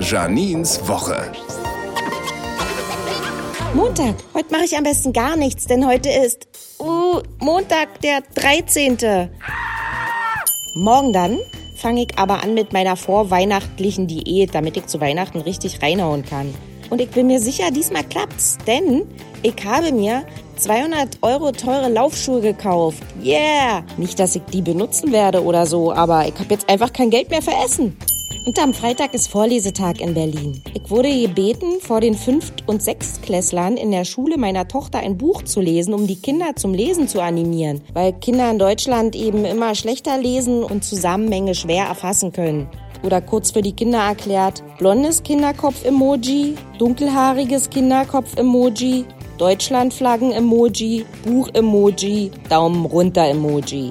Janins Woche. Montag. Heute mache ich am besten gar nichts, denn heute ist uh, Montag, der 13. Morgen dann fange ich aber an mit meiner vorweihnachtlichen Diät, damit ich zu Weihnachten richtig reinhauen kann. Und ich bin mir sicher, diesmal klappt's, denn ich habe mir 200 Euro teure Laufschuhe gekauft. Yeah! Nicht, dass ich die benutzen werde oder so, aber ich habe jetzt einfach kein Geld mehr für Essen. Und am Freitag ist Vorlesetag in Berlin. Ich wurde gebeten, vor den Fünft- und Sechstklässlern in der Schule meiner Tochter ein Buch zu lesen, um die Kinder zum Lesen zu animieren, weil Kinder in Deutschland eben immer schlechter lesen und Zusammenhänge schwer erfassen können. Oder kurz für die Kinder erklärt, blondes Kinderkopf-Emoji, dunkelhaariges Kinderkopf-Emoji, Deutschlandflaggen-Emoji, Buch-Emoji, Daumen runter-Emoji.